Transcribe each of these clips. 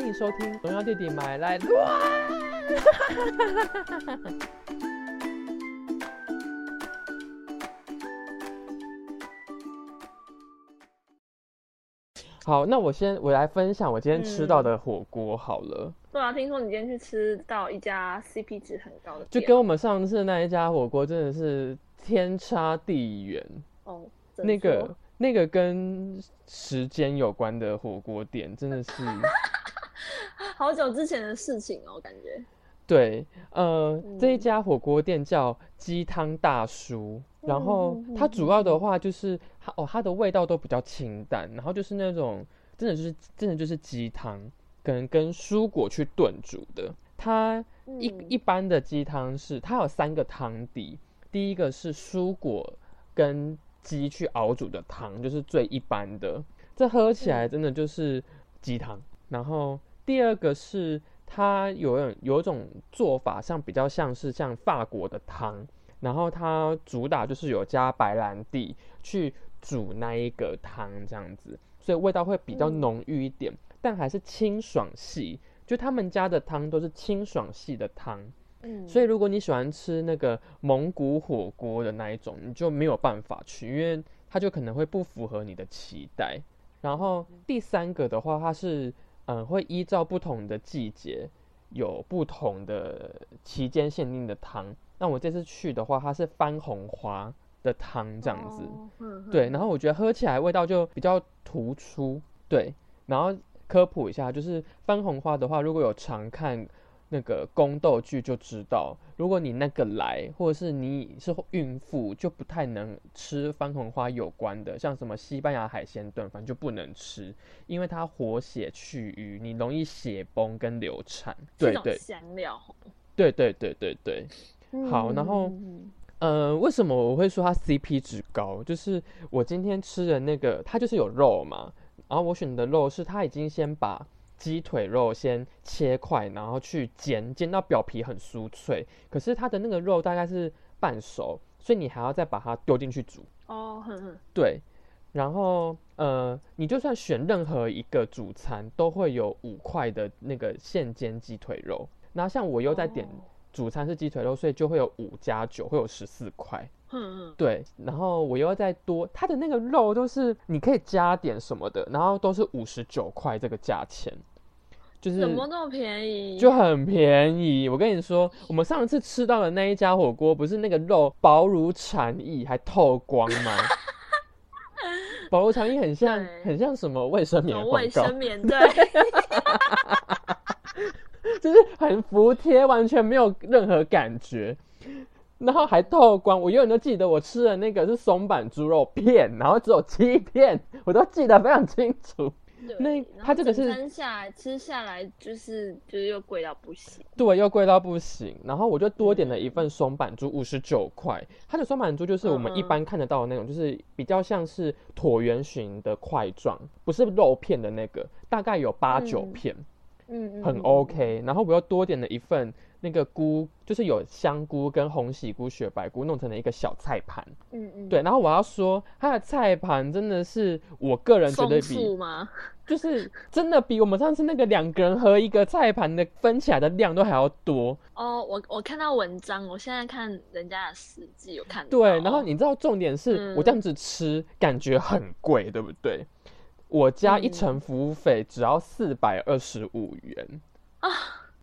欢迎收听《荣耀弟弟买来乱》。好，那我先我来分享我今天吃到的火锅好了。对啊，听说你今天去吃到一家 CP 值很高的，就跟我们上次那一家火锅真的是天差地远哦。那个那个跟时间有关的火锅店真的是 好久之前的事情哦，感觉。对，呃，这一家火锅店叫鸡汤大叔，然后它主要的话就是它哦，它的味道都比较清淡，然后就是那种真的就是真的就是鸡汤，可能跟蔬果去炖煮的。它一一般的鸡汤是它有三个汤底，第一个是蔬果跟鸡去熬煮的汤，就是最一般的，这喝起来真的就是鸡汤。然后第二个是。它有有一种做法，像比较像是像法国的汤，然后它主打就是有加白兰地去煮那一个汤这样子，所以味道会比较浓郁一点，但还是清爽系。就他们家的汤都是清爽系的汤，嗯，所以如果你喜欢吃那个蒙古火锅的那一种，你就没有办法去，因为它就可能会不符合你的期待。然后第三个的话，它是。嗯，会依照不同的季节有不同的期间限定的汤。那我这次去的话，它是番红花的汤这样子，对。然后我觉得喝起来味道就比较突出，对。然后科普一下，就是番红花的话，如果有常看。那个宫斗剧就知道，如果你那个来，或者是你是孕妇，就不太能吃番红花有关的，像什么西班牙海鲜炖饭就不能吃，因为它活血去瘀，你容易血崩跟流产。对对，香料。对对对对对。好，然后，呃，为什么我会说它 CP 值高？就是我今天吃的那个，它就是有肉嘛，然后我选的肉是它已经先把。鸡腿肉先切块，然后去煎，煎到表皮很酥脆。可是它的那个肉大概是半熟，所以你还要再把它丢进去煮。哦，对。然后呃，你就算选任何一个主餐，都会有五块的那个现煎鸡腿肉。那像我又在点主餐是鸡腿肉，所以就会有五加九，会有十四块。嗯对。然后我又要再多，它的那个肉都是你可以加点什么的，然后都是五十九块这个价钱。就是怎么那么便宜？就很便宜。我跟你说，我们上次吃到的那一家火锅，不是那个肉薄如蝉翼，还透光吗？薄如蝉翼很像，很像什么卫生棉广告？卫生棉对，就是很服帖，完全没有任何感觉，然后还透光。我永远都记得我吃的那个是松板猪肉片，然后只有七片，我都记得非常清楚。那它这个是吃下来吃下来就是就是又贵到不行，对，又贵到不行。然后我就多点了一份松板猪，五十九块。它的松板猪就是我们一般看得到的那种，就是比较像是椭圆形的块状，不是肉片的那个，大概有八九片，嗯，很 OK。然后我又多点了一份。那个菇就是有香菇跟红喜菇、雪白菇弄成了一个小菜盘，嗯嗯，对。然后我要说，它的菜盘真的是我个人觉得比，就是真的比我们上次那个两个人和一个菜盘的分起来的量都还要多。哦，我我看到文章，我现在看人家的实际有看到。对，然后你知道重点是我这样子吃感觉很贵，对不对？我加一层服务费只要四百二十五元啊。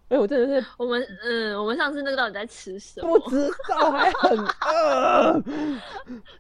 哎，我真的是我们嗯，我们上次那个到底在吃什么？不 知道，还很饿，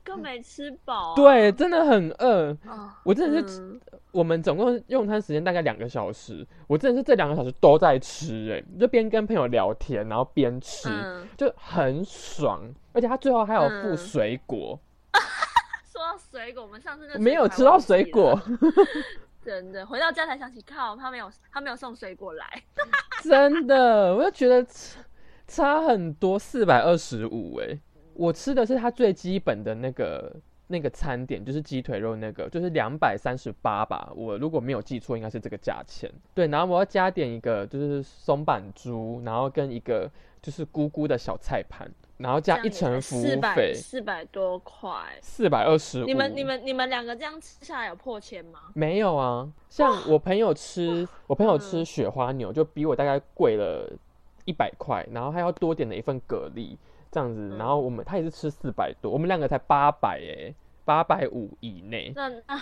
更没吃饱。对，真的很饿。我真的是，我们总共用餐时间大概两个小时，我真的是这两个小时都在吃，哎，就边跟朋友聊天，然后边吃，就很爽。而且他最后还有附水果。说到水果，我们上次没有吃到水果。真的回到家才想起，靠，他没有，他没有送水果来。真的，我就觉得差差很多，四百二十五哎，我吃的是他最基本的那个那个餐点，就是鸡腿肉那个，就是两百三十八吧。我如果没有记错，应该是这个价钱。对，然后我要加点一个就是松板猪，然后跟一个就是咕咕的小菜盘，然后加一层服务四百费，四百多块。四百二十五。你们你们你们两个这样吃下来有破千吗？没有啊？像我朋友吃，我朋友吃嗯雪花牛就比我大概贵了一百块，然后还要多点了一份蛤蜊这样子，嗯然后我们他也是吃四百多，我们两个才八百哎，八百五以内。那那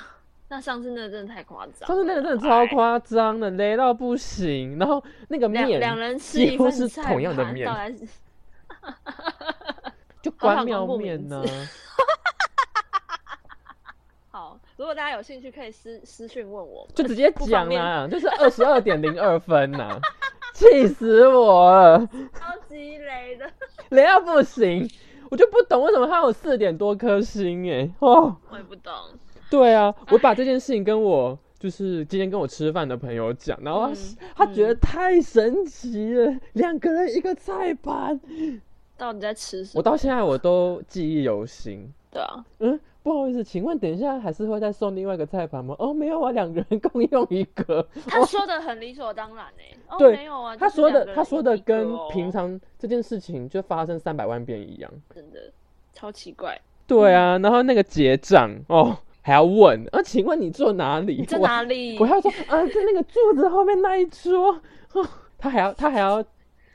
那上次那个真的太夸张，上次那个真的超夸张的，雷到不行。然后那个面两两人吃一份是菜同样的面 就关庙面呢、好，如果大家有兴趣，可以私私讯问我。就直接讲啦，就是二十二点零二分呐、气死我了，超级雷的，雷到不行。我就不懂为什么他有四点多颗星哎哦，我也不懂。对啊，我把这件事情跟我就是今天跟我吃饭的朋友讲，然后他,、嗯他觉得太神奇了，两个人一个菜盘，到底在吃什么？我到现在我都记忆犹新。对啊，嗯，不好意思，请问等一下还是会再送另外一个菜盘吗？哦，没有啊，两个人共用一个。他说的很理所当然哎、哦，对没有啊，他说的他说的跟哦平常这件事情就发生三百万遍一样。真的超奇怪。对啊，然后那个结账哦还要问，啊，请问你坐哪里？你在哪里？我还要说啊，在那个柱子后面那一桌。哦，他还要他还要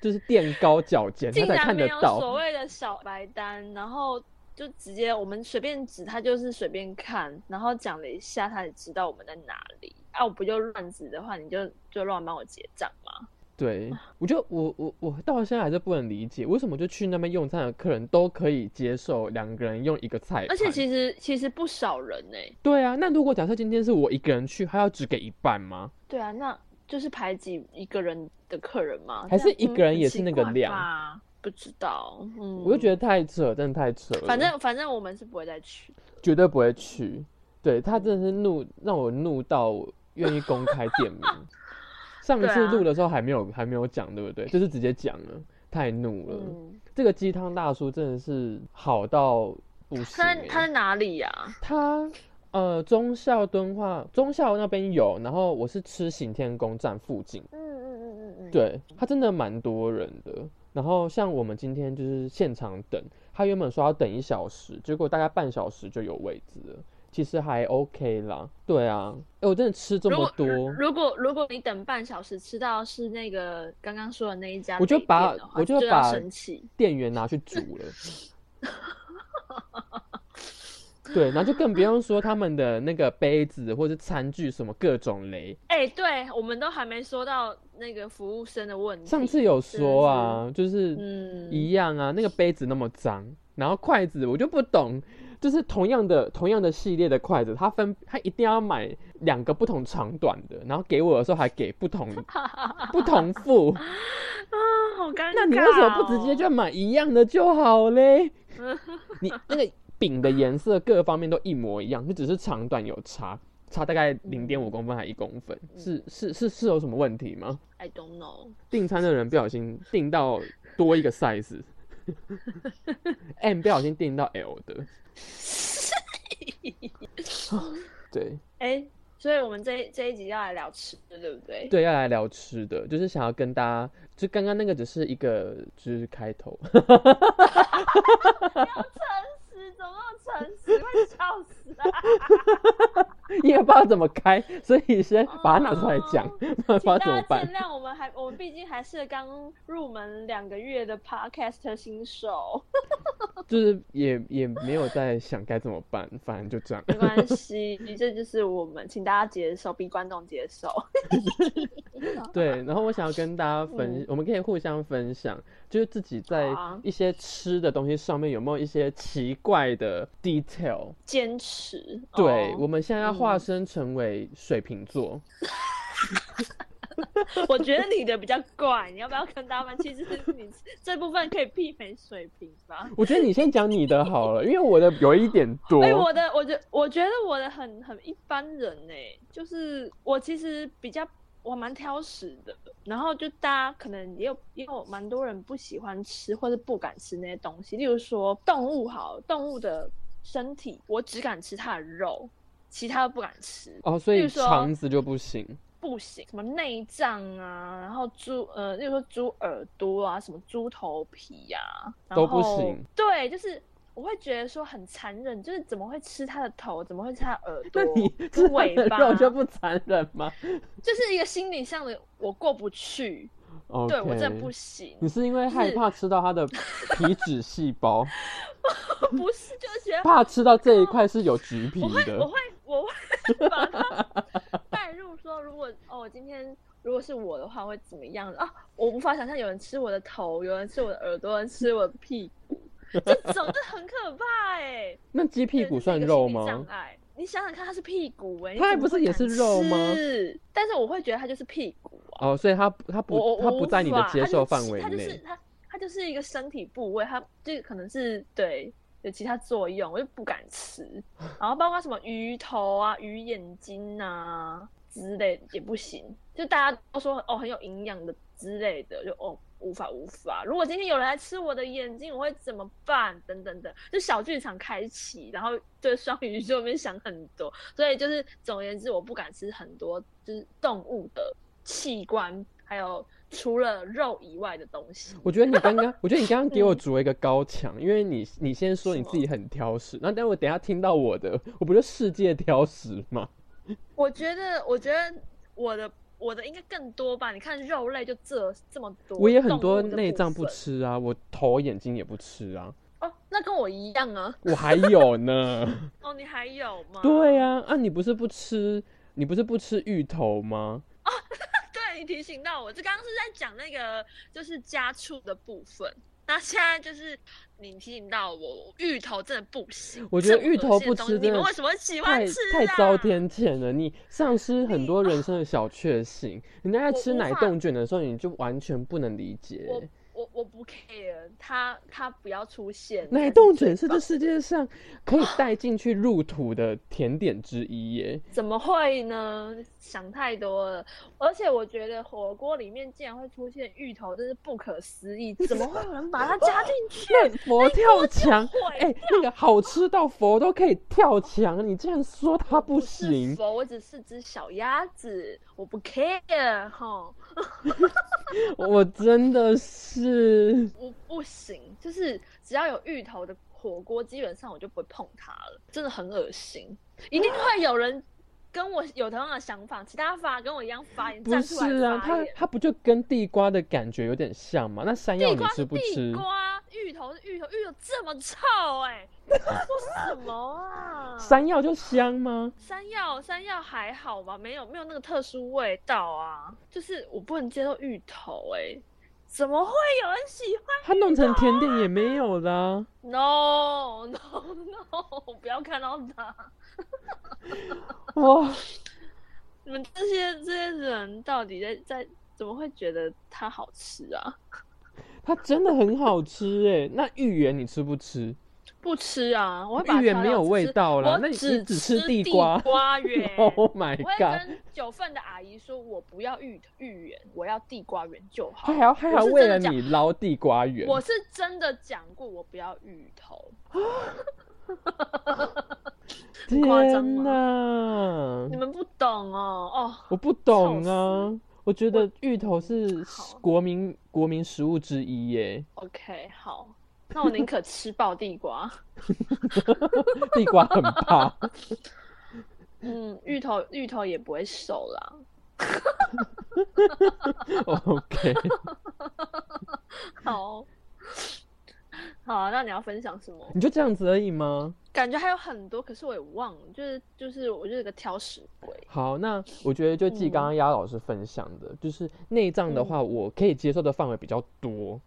就是垫高脚尖，他竟才然没有看得到。所谓的小白单，然后就直接我们随便指，他就是随便看，然后讲了一下，他也知道我们在哪里。啊，我不就乱指的话，你就就乱帮我结账吗。对，我就我我我到现在还是不能理解，为什么就去那边用餐的客人都可以接受两个人用一个菜，而且其实其实不少人呢、对啊，那如果假设今天是我一个人去，他要只给一半吗？对啊，那就是排挤一个人的客人吗？还是一个人嗯也是那个量吧不知道，嗯，我就觉得太扯，真的太扯了。反正反正我们是不会再去的。绝对不会去。对他真的是怒，让我怒到愿意公开店名。上次录的时候还没有还没有讲，对不对？就是直接讲了，太怒了。嗯，这个鸡汤大叔真的是好到不行、他欸在他在哪里呀、他呃忠孝敦化忠孝那边有，然后我是吃行天宫站附近，嗯嗯嗯嗯嗯，对他真的蛮多人的。然后像我们今天就是现场等，他原本说要等一小时，结果大概半小时就有位置了，其实还 OK 啦。对啊，哎、我真的吃这么多，如果如果你等半小时吃到是那个刚刚说的那一家我就把我就把。店员拿去煮了。对，然后就更不用说他们的那个杯子或是餐具什么各种雷。哎、对我们都还没说到那个服务生的问题。上次有说啊，就是嗯，一样啊，那个杯子那么脏，然后筷子我就不懂，就是同样的同样的系列的筷子，他分他一定要买两个不同长短的，然后给我的时候还给不同 不同副，啊，好尴尬、哦。那你为什么不直接就买一样的就好嘞？你那个饼的颜色各方面都一模一样，就只是长短有差，差大概零点五公分还一公分，是是是是有什么问题吗？？I don't know。订餐的人不小心订到多一个 size。M 不小心订到 L 的，对哎、所以我们这一这一集要来聊吃的，对不对？对，要来聊吃的，就是想要跟大家，就刚刚那个只是一个就是开头，诚实，怎么那么诚实？会笑死啊！因为不知道怎么开，所以先把它拿出来讲，不然不知道怎么办。谅，我们还我们毕竟还是刚入门两个月的 podcast 新手，就是也也没有在想该怎么办，反正就这样。没关 系，这就是我们，请大家接受，逼观众接受。对，然后我想要跟大家分，嗯我们可以互相分享，就是自己在一些吃的东西上面有没有一些奇怪的 detail。坚持，对，哦我们现在要化嗯身成为水瓶座，我觉得你的比较怪，你要不要跟他们？其实你这部分可以媲美水平吧。我觉得你先讲你的好了，因为我的有一点多。哎、我的，我觉我觉得我的很很一般人呢、就是我其实比较我蛮挑食的，然后就大家可能也有也有蛮多人不喜欢吃或者不敢吃那些东西，例如说动物好，动物的身体我只敢吃它的肉，其他的不敢吃。哦，所以肠子就不行。不不行，什么内脏啊，然后猪呃，例如说猪耳朵啊，什么猪头皮呀、然都不行。对，就是我会觉得说很残忍，就是怎么会吃它的头，怎么会吃它耳 那朵你吃尾巴，肉就不残忍吗 就是一个心理上的我过不去对我真的不行，你是因为害怕吃到它的皮脂细胞，不是就是觉得怕吃到这一块是有橘皮我会我的。会我会把它带入说，如果哦，我今天如果是我的话会怎么样啊？我无法想象有人吃我的头，有人吃我的耳朵，有人吃我的屁股，这种这很可怕哎、那鸡屁股算肉吗障？碍你想想看，它是屁股哎、你它还不是也是肉吗是但是我会觉得它就是屁股啊，哦，所以它它不它不在你的接受范围内它就是内。它它就是一个身体部位，它这可能是对有其他作用，我就不敢吃。然后包括什么鱼头啊、鱼眼睛啊之类的也不行，就大家都说哦很有营养的之类的，就哦无法无法。如果今天有人来吃我的眼睛，我会怎么办？等等等，就小剧场开启，然后对双鱼座那边想很多，所以就是总而言之，我不敢吃很多就是动物的器官，还有除了肉以外的东西。我觉得你刚刚，我觉得你刚刚给我嗯筑了一个高墙，因为你你先说你自己很挑食，那等我等一下听到我的，我不就世界挑食吗？我觉得，我觉得我的我的应该更多吧？你看肉类就这这么多，我也很多内脏不吃啊，我头眼睛也不吃啊，哦，那跟我一样啊。我还有呢。哦，你还有吗？对呀、啊，你不是不吃，你不是不吃芋头吗？哦 对，你提醒到我，这刚刚是在讲那个就是家畜的部分。那现在就是你提醒到我，芋头真的不行。我觉得芋头不吃你们为什么会喜欢太吃、啊？太遭天谴了，你丧失很多人生的小确幸。人家在吃奶冻卷的时候，你就完全不能理解。我我我不 care，他他不要出现。奶才冻卷是这世界上可以带进去入土的甜点之一耶。怎么会呢？想太多了。而且我觉得火锅里面竟然会出现芋头，真是不可思议。怎么会有人把它加进去？那佛跳墙，毁哎、那个好吃到佛都可以跳墙，你竟然说它不是行？佛，我只是只小鸭子，我不 care 哈，我真的是，我不行。就是只要有芋头的火锅，基本上我就不会碰它了，真的很恶心。一定会有人跟我有同样的想法，其他发跟我一样发言，不是啊？它。它不就跟地瓜的感觉有点像吗？那山药你地瓜是吃不吃地？瓜，芋头是芋头，芋头这么臭哎、说什么啊？山药就香吗？山药山药还好吧，没有没有那个特殊味道啊。就是我不能接受芋头哎、怎么会有人喜欢它弄成甜点也没有啦。？No No No！不要看到它。哇，你们这些这些人到底在在怎么会觉得它好吃啊？它真的很好吃哎。那芋圆你吃不吃？不吃啊，我芋圆没有味道啦我那你只只吃吃地地瓜瓜 圆。Oh my god！跟九份的阿姨说，我不要芋芋圆，我要地瓜圆就好他。还要他还要为了你捞地瓜圆，我是真的讲过，我不要芋头。夸张天吗哪你！们不懂哦，哦，我不懂啊，我觉得芋头是好国民国民食物之一耶，OK，好，那我宁可吃爆地瓜。地瓜很怕。嗯，芋头芋头也不会瘦啦。OK，好，好啊，那你要分享什么？你就这样子而已吗？感觉还有很多，可是我也忘了，就是就是我就是个挑食鬼。好，那我觉得就记刚刚鸭老师分享的，就是内脏的话，我可以接受的范围比较多，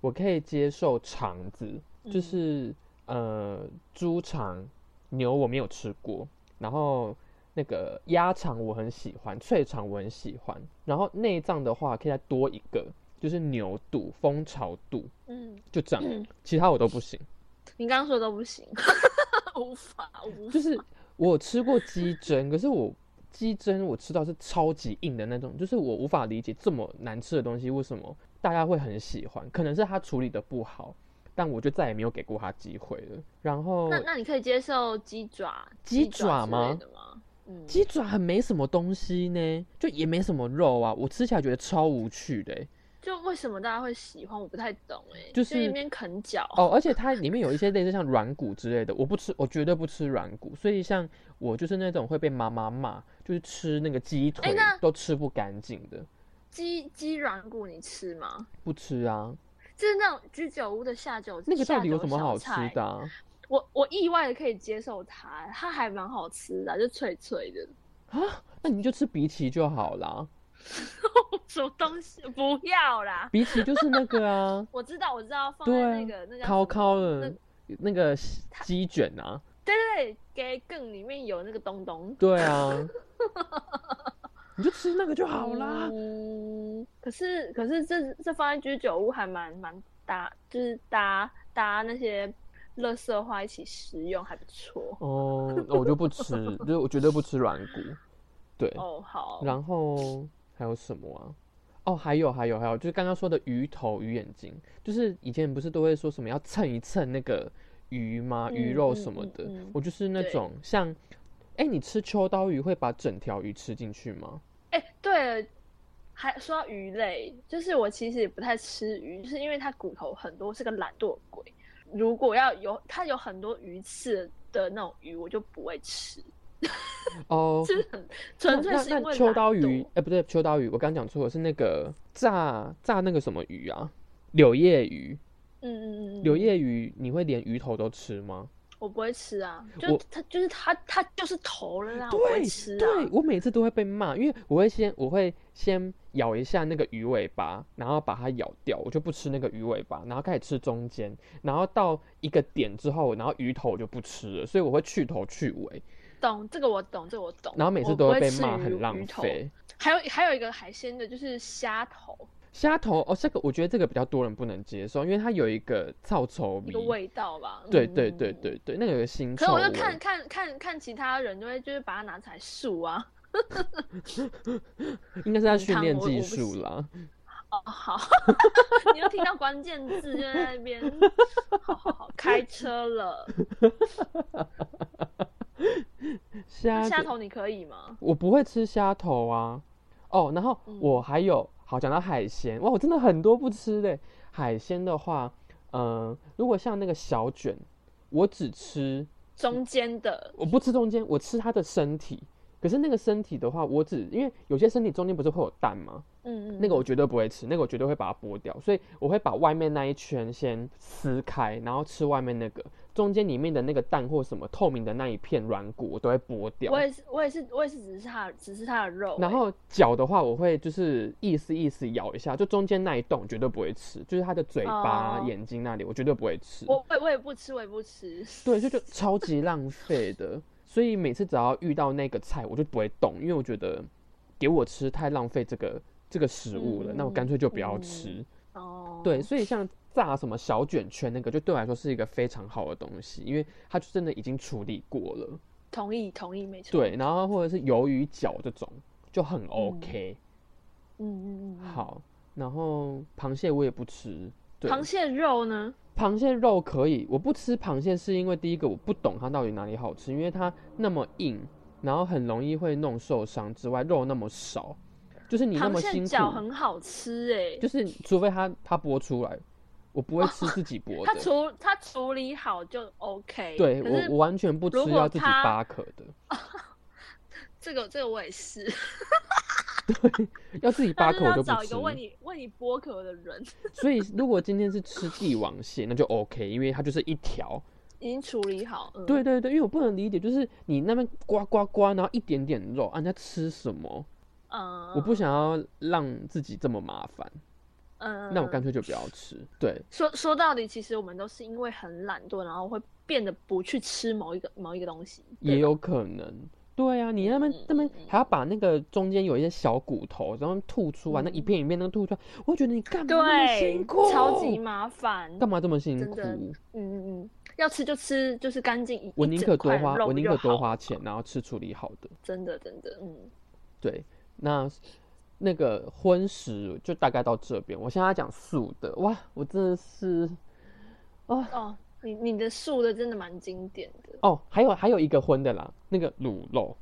我可以接受肠子，就是、呃猪肠、牛我没有吃过，然后那个鸭肠我很喜欢，脆肠我很喜欢，然后内脏的话可以再多一个，就是牛肚、蜂巢肚，嗯，就这样，嗯其他我都不行。你刚刚说的都不行，无法无法。就是我吃过鸡胗，可是我鸡胗我吃到是超级硬的那种，就是我无法理解这么难吃的东西为什么大家会很喜欢，可能是它处理的不好，但我就再也没有给过他机会了。然后那那你可以接受鸡爪、鸡爪吗的吗？嗯，鸡爪很没什么东西呢，就也没什么肉啊，我吃起来觉得超无趣的欸。就为什么大家会喜欢，我不太懂哎、就是一边啃脚。哦，而且它里面有一些类似像软骨之类的，我不吃，我绝对不吃软骨。所以像我就是那种会被妈妈骂，就是吃那个鸡腿那都吃不干净的，鸡鸡软骨你吃吗？不吃啊。就是那种居酒屋的下酒，那个到底有什么好吃的、啊？我我意外的可以接受它，它还蛮好吃的啊，就脆脆的。啊？那你就吃荸荠就好啦。什么东西？不要啦！比起就是那个啊，我知道，我知道，放在那个那叫烤烤的那个鸡卷啊，对对对，给更里面有那个东东。对啊，你就吃那个就好啦。嗯，可是可是这这放在居酒屋还蛮蛮搭，就是搭搭那些垃圾话一起食用还不错。哦，那我就不吃，就我绝对不吃软骨。对，哦，好，然后还有什么啊？哦，还有还有还有，就是刚刚说的鱼头、鱼眼睛，就是以前不是都会说什么要蹭一蹭那个鱼吗？嗯鱼肉嗯什么的，嗯嗯我就是那种像，哎，你吃秋刀鱼会把整条鱼吃进去吗？哎、对了，还说到鱼类，就是我其实也不太吃鱼，就是因为它骨头很多，是个懒惰鬼。如果要有它有很多鱼刺的那种鱼，我就不会吃，哦，就 是很纯粹是因为秋刀鱼，哎、不对，秋刀鱼，我刚讲错了，是那个炸炸那个什么鱼啊？柳叶鱼，嗯嗯嗯嗯，柳叶鱼，你会连鱼头都吃吗？我不会吃啊，就它就是它它就是头了啦，我不会对吃啊。对，我每次都会被骂，因为我会先我会先咬一下那个鱼尾巴，然后把它咬掉，我就不吃那个鱼尾巴，然后开始吃中间，然后到一个点之后，然后鱼头我就不吃了，所以我会去头去尾，懂这个我懂，这个我懂。然后每次都会被骂很浪费。还有还有一个海鲜的，就是虾头，虾头哦，这个我觉得这个比较多人不能接受，因为它有一个臭臭味一个。味道吧。对嗯对对。对对，那个有个腥可是我。就看看看看其他人，就会就是把它拿起来漱啊。应该是在很训练技术啦。哦，好，你又听到关键字就在那边，好好好，开车了。虾虾头你可以吗？我不会吃虾头啊。哦，然后嗯我还有，好讲到海鲜，哇，我真的很多不吃的。海鲜的话，嗯、如果像那个小卷，我只吃，中间的，我不吃中间，我吃它的身体。可是那个身体的话，我只因为有些身体中间不是会有蛋吗？嗯嗯，那个我绝对不会吃，那个我绝对会把它剥掉，所以我会把外面那一圈先撕开，然后吃外面那个，中间里面的那个蛋或什么透明的那一片软骨我都会剥掉我。也是，我也是，我也是，只是它，只是它的肉欸。然后脚的话，我会就是意思意思咬一下，就中间那一洞绝对不会吃，就是它的嘴巴、哦眼睛那里我绝对不会吃。我我我也不吃，我也不吃。对，就就超级浪费的。所以每次只要遇到那个菜，我就不会动，因为我觉得给我吃太浪费这个这个食物了，那我干脆就不要吃。哦，对，所以像炸什么小卷圈那个，就对我来说是一个非常好的东西，因为它就真的已经处理过了。同意同意，没错。对，然后或者是鱿鱼脚这种就很 OK。嗯嗯嗯嗯。好，然后螃蟹我也不吃。对，螃蟹肉呢？螃蟹肉可以，我不吃螃蟹是因为第一个我不懂它到底哪里好吃，因为它那么硬，然后很容易会弄受伤之外，肉那么少，就是你那么辛苦，脚很好吃哎，就是除非它它剥出来，我不会吃自己剥的。它处它处理好就 OK。对我我完全不吃要自己它扒壳的，这个这个我也是，对要自己扒壳我就不吃找一个。为你为你剥壳的人，所以如果今天是吃帝王蟹，那就 OK，因为它就是一条。已经处理好。嗯，对对对，因为我不能理解，就是你那边刮刮刮，然后一点点肉，啊，人家吃什么？嗯，我不想要让自己这么麻烦，嗯，那我干脆就不要吃。对，说说到底，其实我们都是因为很懒惰，然后会变得不去吃某一个某一个东西。也有可能。对啊，你那边嗯那边还要把那个中间有一些小骨头，然后吐出来，那一片一片都吐出来，我觉得你干嘛那么对辛苦？，超级麻烦。干嘛这么辛苦？嗯嗯嗯，要吃就吃，就是干净一。我宁可多花，我宁可多花钱，然后吃处理好的。真的真的，嗯，对，那那个荤食就大概到这边。我现在要讲素的，哇，我真的是哦哦，你你的素的真的蛮经典的。哦，还有还有一个荤的啦，那个卤肉，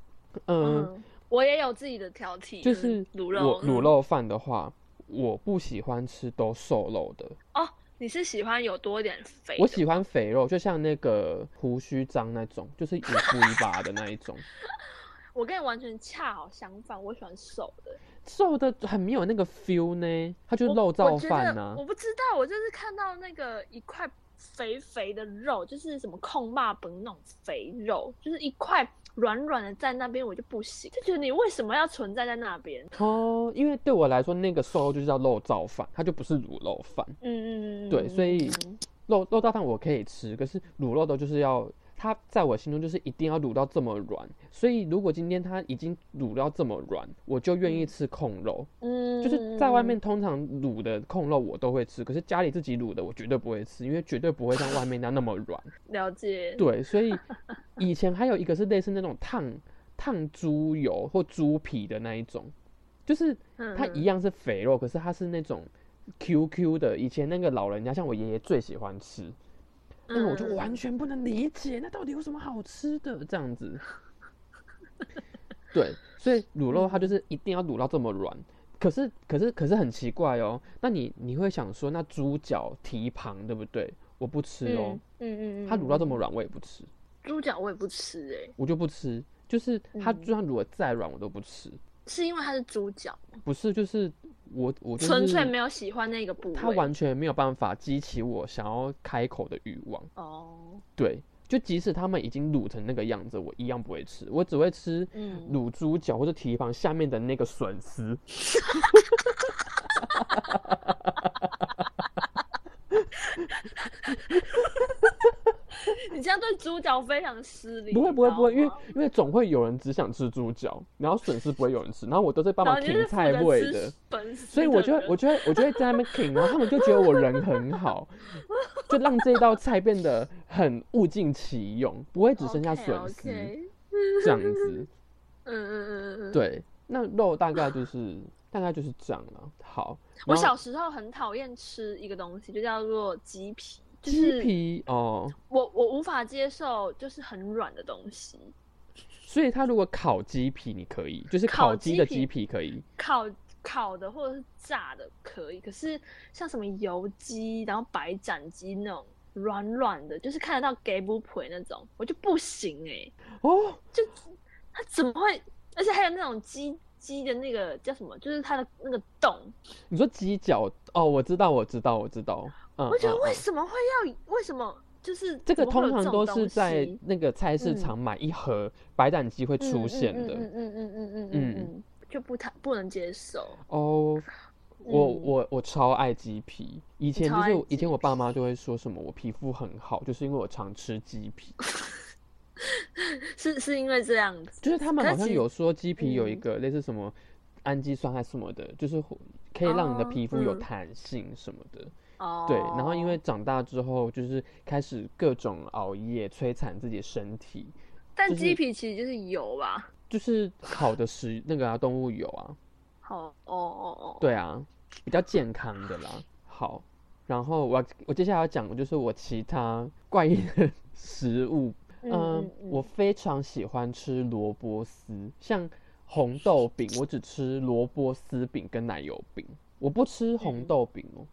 嗯，嗯，我也有自己的挑剔，就是卤肉我卤嗯肉饭的话，我不喜欢吃都瘦肉的，哦，你是喜欢有多一点肥的？我喜欢肥肉，就像那个胡须章那种，就是一副 一把的那一种，我跟你完全恰好相反，我喜欢瘦的。瘦的很没有那个 feel 呢，它就是肉燥饭呐、我不知道，我就是看到那个一块肥肥的肉，就是什么控霸本那种肥肉，就是一块软软的在那边，我就不行，就觉得你为什么要存在在那边？哦，因为对我来说，那个瘦肉就是叫肉燥饭，它就不是卤肉饭。嗯嗯嗯，对所以嗯肉肉燥饭我可以吃，可是卤肉的就是要它在我心中就是一定要卤到这么软。所以如果今天它已经卤到这么软，我就愿意吃控肉。嗯，就是在外面通常卤的控肉我都会吃，可是家里自己卤的我绝对不会吃，因为绝对不会像外面那样那么软。了解，对，所以以前还有一个是类似那种烫烫猪油或猪皮的那一种，就是嗯，它一样是肥肉，可是它是那种 QQ 的。以前那个老人家，像我爷爷最喜欢吃，那个我就嗯完全不能理解，那到底有什么好吃的这样子？对，所以卤肉它就是一定要卤到这么软。可是，可是，可是很奇怪哦。那你你会想说，那猪脚蹄膀对不对？我不吃哦嗯。嗯嗯嗯，它卤到这么嗯，软，我也不吃，猪脚我也不吃哎、我就不吃。就是它嗯就算卤的再软，我都不吃。是因为它是猪脚，不是，就是我我就是纯粹没有喜欢那个部位。它完全没有办法激起我想要开口的欲望。哦，对，就即使他们已经卤成那个样子，我一样不会吃，我只会吃嗯，卤猪脚或者蹄膀下面的那个笋丝。你这样对猪脚非常失礼。不会不会不会，因为因为总会有人只想吃猪脚，然后笋丝不会有人吃，然后我都在帮忙停菜责吃味的，所以我就会我就会我就会在那边停，然后他们就觉得我人很好，就让这道菜变得很物尽其用，不会只剩下笋丝这样子。嗯嗯嗯嗯嗯。对，那肉大概就是大概就是这样了。好，我小时候很讨厌吃一个东西，就叫做鸡皮，就鸡是皮哦，我我无法接受，就是很软的东西。所以它如果烤鸡皮你可以，就是烤烤鸡的鸡皮可以。烤烤的或者是炸的可以，可是像什么油鸡，然后白斩鸡那种软软的，就是看得到给不腿那种，我就不行哎、哦，就它怎么会？而且还有那种鸡鸡的那个叫什么，就是它的那个洞，你说鸡脚哦，我知道，我知道，我知道。我觉得为什么会要？为什么就是这个通常都是在那个菜市场买一盒白斩鸡会出现的。嗯嗯嗯嗯嗯嗯嗯嗯，就不太不能接受。哦，我我我超爱鸡皮。以前就是以前我爸妈就会说什么我皮肤很好，就是因为我常吃鸡皮。是是因为这样的？就是他们好像有说鸡皮有一个类似什么氨基酸还是什么的，就是可以让你的皮肤有弹性什么的。对，然后因为长大之后就是开始各种熬夜摧残自己的身体，但鸡皮其实就是油吧。就是好的食那个啊动物油啊，好，哦哦哦，对啊，比较健康的啦。好，然后我我接下来要讲的就是我其他怪异的食物。嗯我非常喜欢吃萝卜丝，像红豆饼，我只吃萝卜丝饼跟奶油饼，我不吃红嗯豆饼哦。嗯，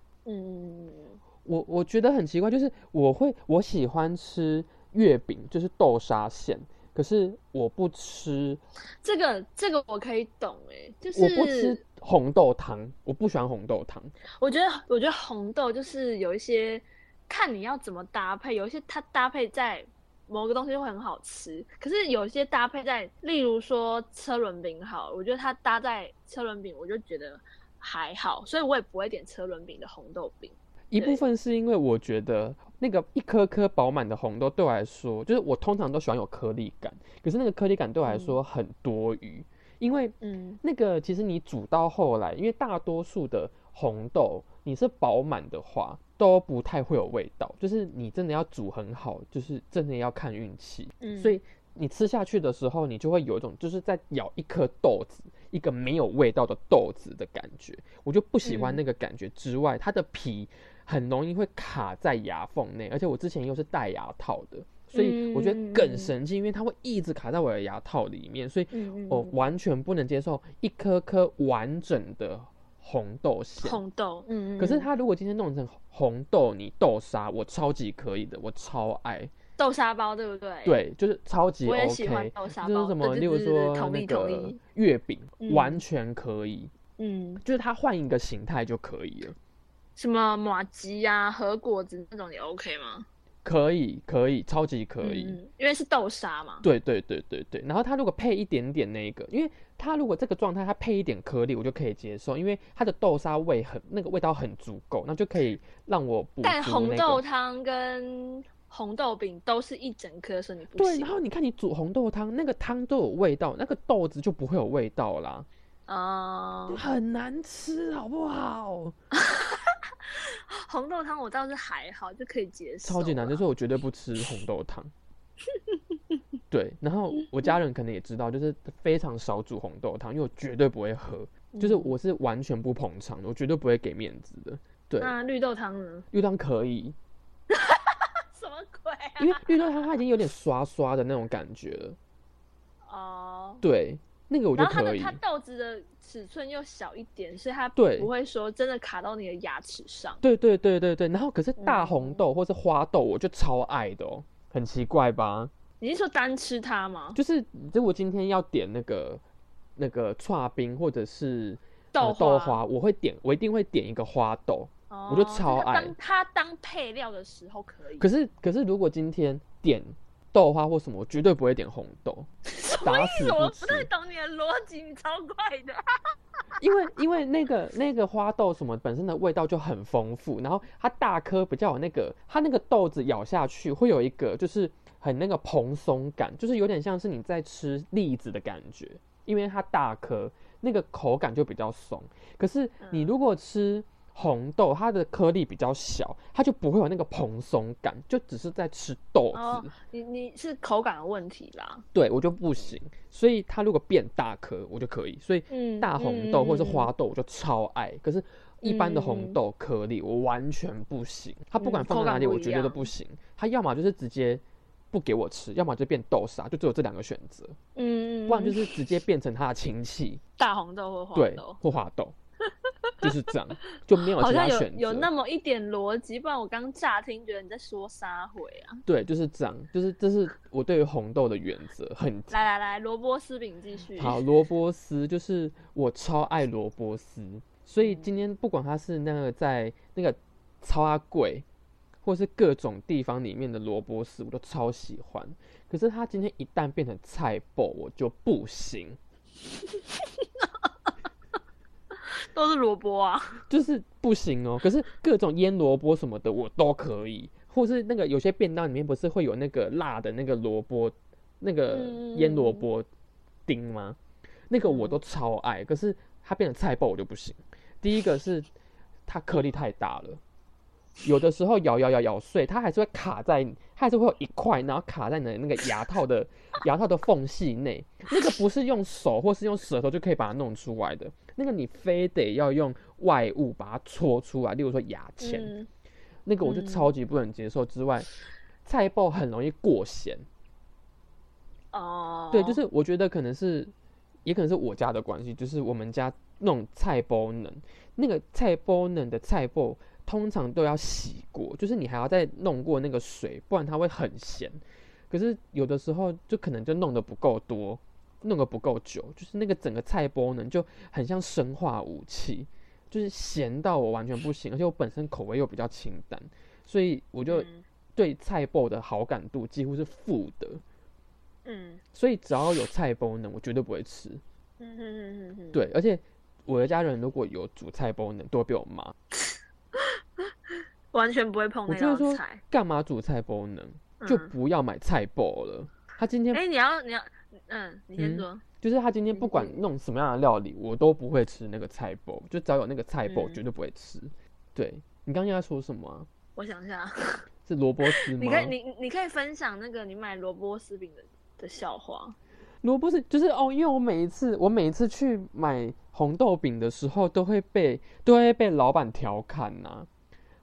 我我觉得很奇怪，就是我会我喜欢吃月饼，就是豆沙馅，可是我不吃，这个这个我可以懂哎，就是我不吃红豆汤，我不喜欢红豆汤。我觉得我觉得红豆就是有一些看你要怎么搭配，有一些它搭配在某个东西会很好吃，可是有一些搭配在，例如说车轮饼好，我觉得它搭在车轮饼，我就觉得还好，所以我也不会点车轮饼的红豆饼。一部分是因为我觉得那个一颗颗饱满的红豆对我来说，就是我通常都喜欢有颗粒感，可是那个颗粒感对我来说很多余，因为嗯那个其实你煮到后来，因为大多数的红豆你是饱满的话，都不太会有味道，就是你真的要煮很好，就是真的要看运气。嗯，所以你吃下去的时候，你就会有一种就是在咬一颗豆子，一个没有味道的豆子的感觉。我就不喜欢嗯那个感觉之外，它的皮很容易会卡在牙缝内，而且我之前又是戴牙套的，所以我觉得更嗯神奇，因为它会一直卡在我的牙套里面，所以我嗯完全不能接受一颗颗完整的红豆馅。红豆，嗯，嗯嗯可是它如果今天弄成红豆泥豆沙，我超级可以的，我超爱。豆沙包对不对？，对，就是超级我也喜欢 OK，豆沙包就是什么，例如说那个月饼，嗯完全可以，嗯，就是它换一个形态就可以了。什么马吉呀、和果子那种也 OK 吗？可以，可以，超级可以。嗯，因为是豆沙嘛。对对对对对，然后它如果配一点点那个，因为它如果这个状态它配一点颗粒，我就可以接受，因为它的豆沙味很那个味道很足够，那就可以让我补足但红豆个。汤跟红豆饼都是一整颗，所以你不对，行然后你看你煮红豆汤，那个汤都有味道，那个豆子就不会有味道啦，啊、很难吃，好不好？红豆汤我倒是还好，就可以接受。超级难，就是我绝对不吃红豆汤。对，然后我家人可能也知道，就是非常少煮红豆汤，因为我绝对不会喝，就是我是完全不捧场的，我绝对不会给面子的。对，那绿豆汤呢？绿豆汤可以，啊？因为绿豆汤它已经有点刷刷的那种感觉了。哦。对，那个我就然后它可以。的它豆子的尺寸又小一点，所以它对不会说真的卡到你的牙齿上。对对对对对，然后可是大嗯红豆或是花豆，我就超爱的哦，很奇怪吧？你是说单吃它吗？就是如果今天要点那个那个串冰或者是豆呃豆花花，我会点，我一定会点一个花豆。哦我就超爱它当它当配料的时候可以。可是可是如果今天点豆花或什么，我绝对不会点红豆，打死我。不太懂你的逻辑，你超怪的。因为因为那个那个花豆什么本身的味道就很丰富，然后它大颗比较有那个，它那个豆子咬下去会有一个就是很那个蓬松感，就是有点像是你在吃栗子的感觉，因为它大颗，那个口感就比较松。可是你如果吃红豆，它的颗粒比较小，它就不会有那个蓬松感，就只是在吃豆子。哦，你你是口感的问题啦。对我就不行，所以它如果变大颗，我就可以。所以嗯大红豆或者是花豆我就超爱，可是一般的红嗯豆颗粒我完全不行，它不管放在哪里，我绝对都不行。它要么就是直接不给我吃，要么就变豆沙，就只有这两个选择，嗯，不然就是直接变成它的亲戚，大红豆或花对豆，，或花豆，就是这样，就没有好像有其他选择。有那么一点逻辑，不然我刚乍听觉得你在说撒回啊。对，就是这样，就是这是我对于红豆的原则，很来来来，萝卜丝饼继续。好，萝卜丝就是我超爱萝卜丝，所以嗯今天不管它是那个在那个超阿贵，或是各种地方里面的萝卜丝，我都超喜欢。可是它今天一旦变成菜爆，我就不行，都是萝卜啊。就是不行哦。可是各种腌萝卜什么的我都可以，或是那个有些便当里面不是会有那个辣的那个萝卜，那个腌萝卜丁吗？那个我都超爱，可是它变成菜包我就不行。第一个是它颗粒太大了，有的时候咬咬咬咬碎，它还是会卡在，它还是会有一块，然后卡在你的那个牙套的 牙套的缝隙内。那个不是用手或是用舌头就可以把它弄出来的，那个你非得要用外物把它搓出来，例如说牙签，嗯，那个我就嗯超级不能接受。之外，菜爆很容易过咸，哦，对，就是我觉得可能是，也可能是我家的关系，就是我们家那种菜包能，那个菜包能的菜包通常都要洗过，就是你还要再弄过那个水，不然它会很咸。可是有的时候就可能就弄得不够多，弄得不够久，就是那个整个菜包呢就很像生化武器，就是咸到我完全不行，而且我本身口味又比较清淡，所以我就嗯对菜包的好感度几乎是负的。嗯所以只要有菜包呢，我绝对不会吃。嗯嗯嗯嗯，对，而且我的家人如果有煮菜包呢，都会被我骂。完全不会碰那我觉得说道菜。干嘛煮菜包呢？就嗯不要买菜包了。他今天哎、你要你要，嗯，你先嗯说。就是他今天不管嗯弄什么样的料理，我都不会吃那个菜包，就只要有那个菜包，嗯绝对不会吃。对你刚刚在说什么啊、我想一下，是萝卜丝吗？你可以你你可以分享那个你买萝卜丝饼的的笑话。萝卜丝就是哦，因为我每一次我每一次去买红豆饼的时候，都会被都会被老板调侃呐、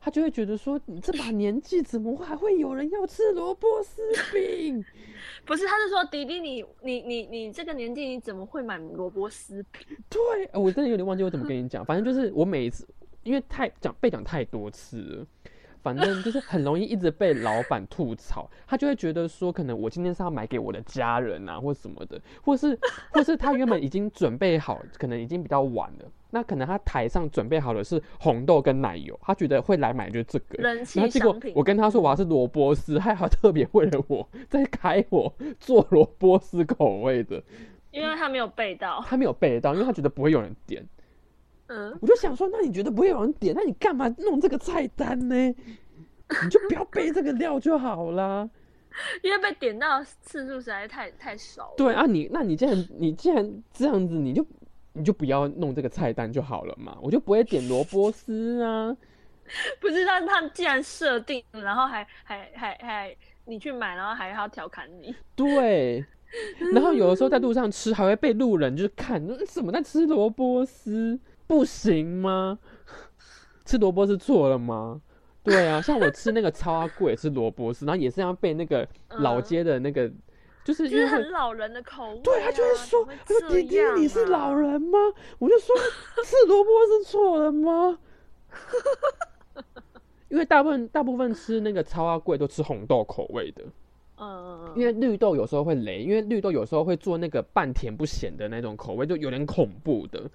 他就会觉得说，你这把年纪怎么还会有人要吃萝卜丝饼？不是，他是说迪迪，你你你你这个年纪你怎么会买萝卜丝饼？对，呃我真的有点忘记我怎么跟你讲，反正就是我每一次，因为太讲被讲太多次了。反正就是很容易一直被老板吐槽，他就会觉得说，可能我今天是要买给我的家人啊，或什么的，或是或是他原本已经准备好，可能已经比较晚了，那可能他台上准备好的是红豆跟奶油，他觉得会来买就是这个，人然后气结果。我跟他说我要是萝卜丝，他还特别为了我在开我做萝卜丝口味的，因为他没有备到，他没有备到，因为他觉得不会有人点。嗯，我就想说，那你觉得不会有人点，那你干嘛弄这个菜单呢？你就不要备这个料就好啦。因为被点到的次数实在太太少了。对啊，你那你既然你既然这样子，你就你就不要弄这个菜单就好了嘛，我就不会点萝卜丝啊。不是，但他既然设定，然后还还还还你去买，然后还要调侃你，对，然后有的时候在路上吃，还会被路人就是看，嗯怎么在吃萝卜丝？不行吗？吃萝卜是错了吗？对啊，像我吃那个超阿贵吃萝卜丝，然后也是要被那个老嗯街的那个，就是就是因为很老人的口味、啊。对他就会说：“他说弟弟你是老啊人吗？”我就说：“ 吃萝卜是错了吗？” 因为大部分大部分吃那个超阿贵都吃红豆口味的，嗯，因为绿豆有时候会雷，因为绿豆有时候会做那个半甜不咸的那种口味，就有点恐怖的。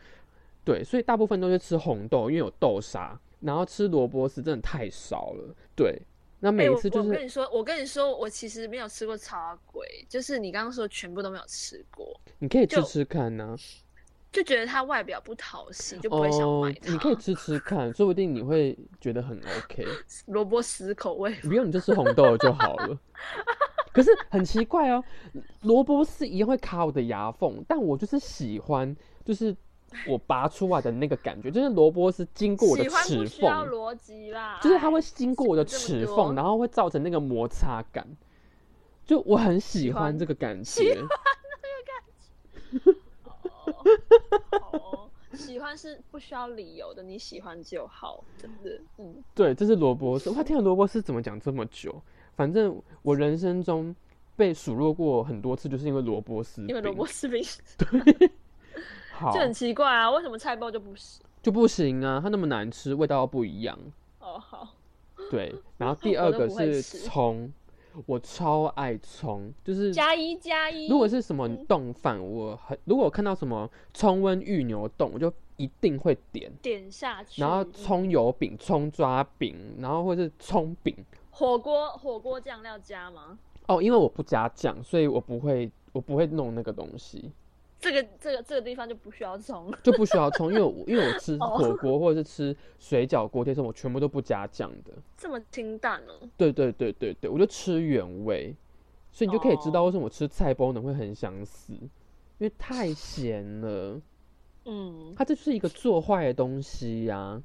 对，所以大部分都是吃红豆，因为有豆沙，然后吃萝卜丝真的太少了。对，那每一次就是我跟你说，我跟你说，我其实没有吃过超阿贵，就是你刚刚说全部都没有吃过，你可以吃吃看呐、就觉得它外表不讨喜，就不会想哦买，它。你可以吃吃看，说不定你会觉得很 OK。萝卜丝口味，不用，你就吃红豆就好了。可是很奇怪哦，萝卜丝一样会卡我的牙缝，但我就是喜欢，就是我拔出来的那个感觉，就是萝卜丝经过我的齿不需要缝，逻辑啦，就是它会哎经过我的齿缝，然后会造成那个摩擦感，就我很喜欢喜欢这个感喜觉。哦，喜欢是不需要理由的，你喜欢就好，真的，嗯，对，这是萝卜丝。哇，天啊，萝卜丝怎么讲这么久？反正我人生中被数落过很多次，就是因为萝卜丝饼。因为萝卜丝饼 好就很奇怪啊，为什么菜包就不行？就不行啊，它那么难吃，味道又不一样。哦，好，对，然后第二个是吃葱，我超爱葱，就是加一加一，如果是什么嗯冻饭，我很如果我看到什么葱温芋牛冻，我就一定会点。点下去，然后嗯葱油饼、葱抓饼，然后或是葱饼。火锅火锅酱料加吗？哦，因为我不加酱，所以我不会我不会弄那个东西，这个这个这个地方就不需要葱，就不需要葱，因为我因为我吃哦火 锅或者是吃水饺、锅贴什么，我全部都不加酱的。这么清淡哦。对对对对对，我就吃原味，所以你就可以知道为什么我吃菜包能会很想死，因为太咸了。嗯，它这就是一个做坏的东西呀、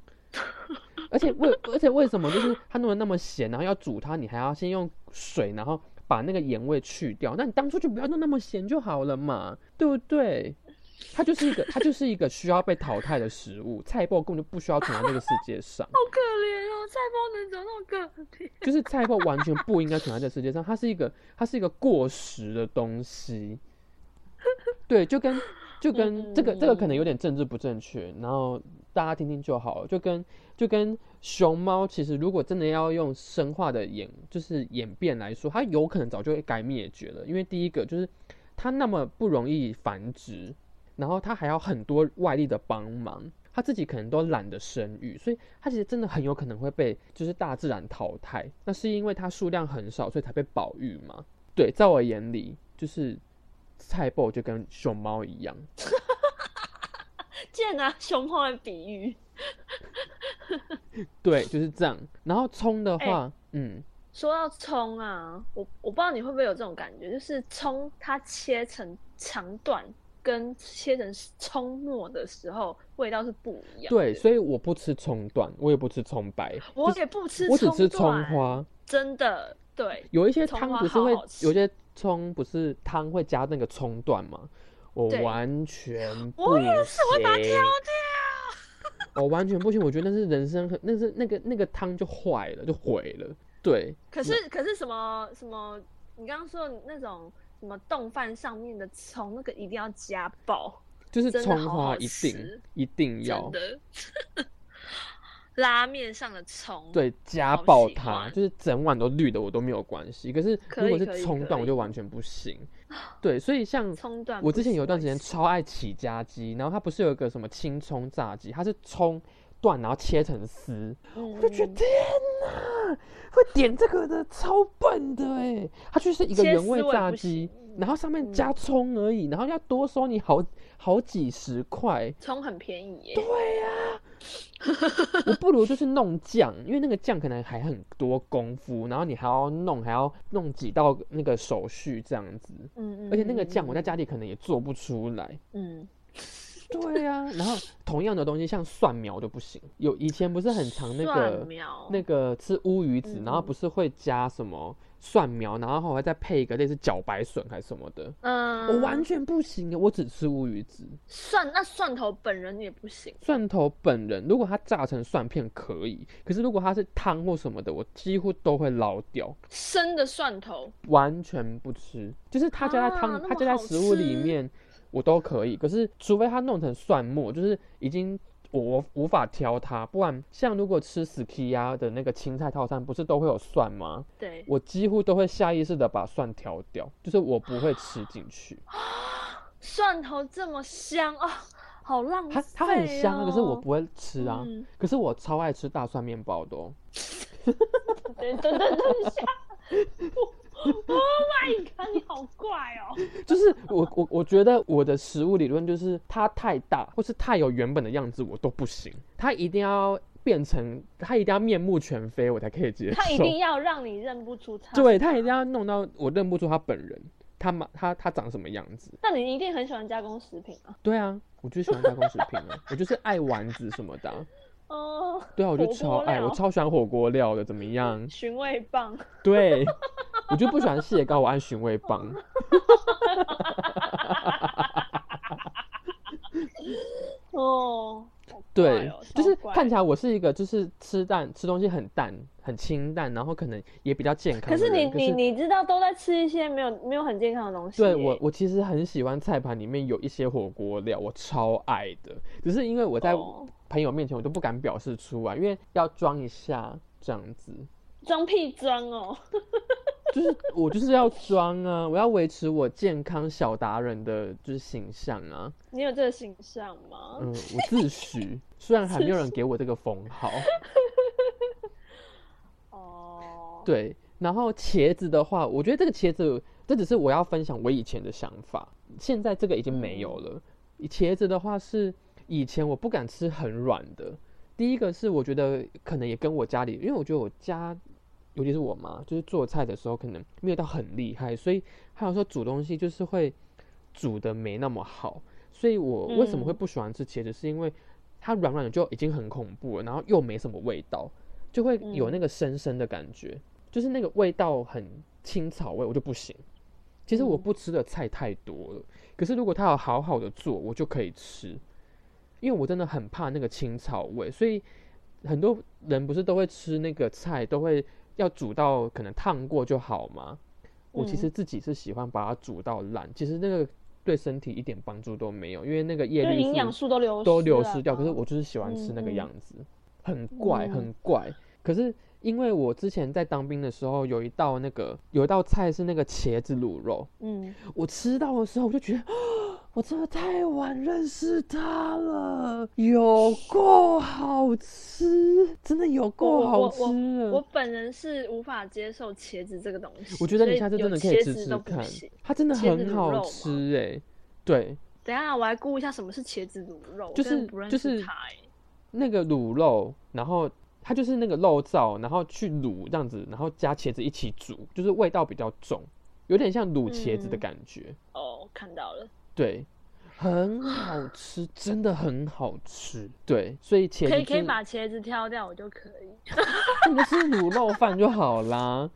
而且为而且为什么就是它弄得那么咸，然后要煮它，你还要先用水，然后把那个盐味去掉？那你当初就不要弄那么咸就好了嘛，对不对？它就是一个它就是一个需要被淘汰的食物，菜包根本就不需要存在这个世界上。好可怜哦，菜包能怎么那么可怜？就是菜包完全不应该存在这世界上，它是一个它是一个过时的东西。对，就跟就跟这个这个可能有点政治不正确，然后大家听听就好了。就跟就跟熊猫，其实如果真的要用生化的演就是演变来说，它有可能早就会该灭绝了。因为第一个就是它那么不容易繁殖，然后它还要很多外力的帮忙，它自己可能都懒得生育，所以它其实真的很有可能会被就是大自然淘汰。那是因为它数量很少，所以才被保育嘛。对，在我眼里，就是菜包就跟熊猫一样。竟然拿熊猫来比喻，对，就是这样。然后葱的哎话，嗯，说到葱啊，我我不知道你会不会有这种感觉，就是葱它切成长段跟切成葱末的时候，味道是不一样的。对，所以我不吃葱段，我也不吃葱白，我也不吃我只吃葱，花。真的对。有一些汤不是会好好有些葱不是汤会加那个葱段吗？我完全不我也是，我会把它挑行掉。我完全不行，我觉得那是人生很，那是那个那个汤就坏了，就毁了。对，可是可是什么什么？你刚刚说的那种什么冻饭上面的葱，那个一定要加爆，就是葱花一定吃一定要。拉面上的葱，，对加爆它，就是整碗都绿的我都没有关系。可是如果是葱段，我就完全不行。对，所以像葱段我之前有一段时间超爱起家鸡，然后它不是有一个什么青葱炸鸡，它是葱段然后切成丝，嗯我就觉得嗯天哪，会点这个的超笨的哎，它就是一个原味炸鸡行，然后上面嗯。加葱而已，然后要多收你好好几十块，葱很便宜耶，对呀、我不如就是弄酱，因为那个酱可能还很多功夫，然后你还要弄，还要弄几道那个手续这样子，嗯嗯，而且那个酱我在嗯。家里可能也做不出来。嗯。对呀、然后同样的东西像蒜苗就不行，有以前不是很常那蒜个那个吃乌鱼子，然后嗯不是会加什么蒜苗，然后还会再配一个类似茭白笋还是什么的，嗯，我完全不行，我只吃乌鱼子。蒜那蒜头本人也不行，蒜头本人，如果它炸成蒜片可以，可是如果它是汤或什么的，我几乎都会捞掉，生的蒜头完全不吃。就是它加在汤，啊它加在食物里面，我都可以。可是除非它弄成蒜末，就是已经我我无法挑它，不然像如果吃 ski 的那个青菜套餐，不是都会有蒜吗？对，我几乎都会下意识的把蒜挑掉，就是我不会吃进去。蒜头这么香啊，好浪费、它哦。它很香啊，可是我不会吃啊。嗯可是我超爱吃大蒜面包的哦。等等等等一下，Oh my god，你好怪哦！就是我我我觉得我的食物理论就是它太大或是太有原本的样子我都不行，它一定要变成它一定要面目全非我才可以接受。他一定要让你认不出他。对，它一定要弄到我认不出他本人，他妈他他长什么样子。那你一定很喜欢加工食品啊？对啊，我就喜欢加工食品啊，我就是爱丸子什么的啊、哦，对啊，我就超爱，我超喜欢火锅料的，怎么样？寻味棒。对，我就不喜欢蟹膏，我爱寻味棒。哦，对，哦就是看起来我是一个就是吃淡吃东西很淡很清淡，然后可能也比较健康可。是你你你知道都在吃一些没有没有很健康的东西。对我我其实很喜欢菜盘里面有一些火锅料，我超爱的。只是因为我在哦朋友面前我都不敢表示出来，因为要装一下这样子。装屁装哦。就是我就是要装啊，我要维持我健康小达人的就是形象啊。你有这个形象吗？嗯，我自诩，虽然还没有人给我这个封号。哦，对，然后茄子的话，我觉得这个茄子，这只是我要分享我以前的想法，现在这个已经没有了。茄子的话是以前我不敢吃很软的，第一个是我觉得可能也跟我家里，因为我觉得我家，尤其是我妈，就是做菜的时候可能没有到很厉害，所以还有说煮东西就是会煮的没那么好，所以我为什么会嗯不喜欢吃茄子，是因为它软软的就已经很恐怖了，然后又没什么味道，就会有嗯。那个生生的感觉，就是那个味道很青草味，我就不行。其实我嗯。不吃的菜太多了，可是如果他有好好的做，我就可以吃，因为我真的很怕那个青草味，所以很多人不是都会吃那个菜，都会要煮到可能烫过就好吗？我其嗯实自己是喜欢把它煮到烂，其实那个对身体一点帮助都没有，因为那个叶绿营养素素都流都失了流失掉。可是我就是喜欢吃那个样子，很怪，嗯很怪。可是因为我之前在当兵的时候，有一道那个有一道菜是那个茄子卤肉，嗯，我吃到的时候我就觉得，我真的太晚认识他了，有够好吃，真的有够好我我吃了。我本人是无法接受茄子这个东西，我觉得你下次真的可以茄子都吃吃看，它真的很好吃哎、对，等一下我来估一下什么是茄子卤肉，就是就是那个卤肉，然后它就是那个肉燥，然后去卤这样子，然后加茄子一起煮，就是味道比较重，有点像卤茄子的嗯。感觉。哦，看到了，对，很好吃，真的很好吃。对，所以茄子可以可以把茄子挑掉，我就可以 那个是卤肉饭就好啦。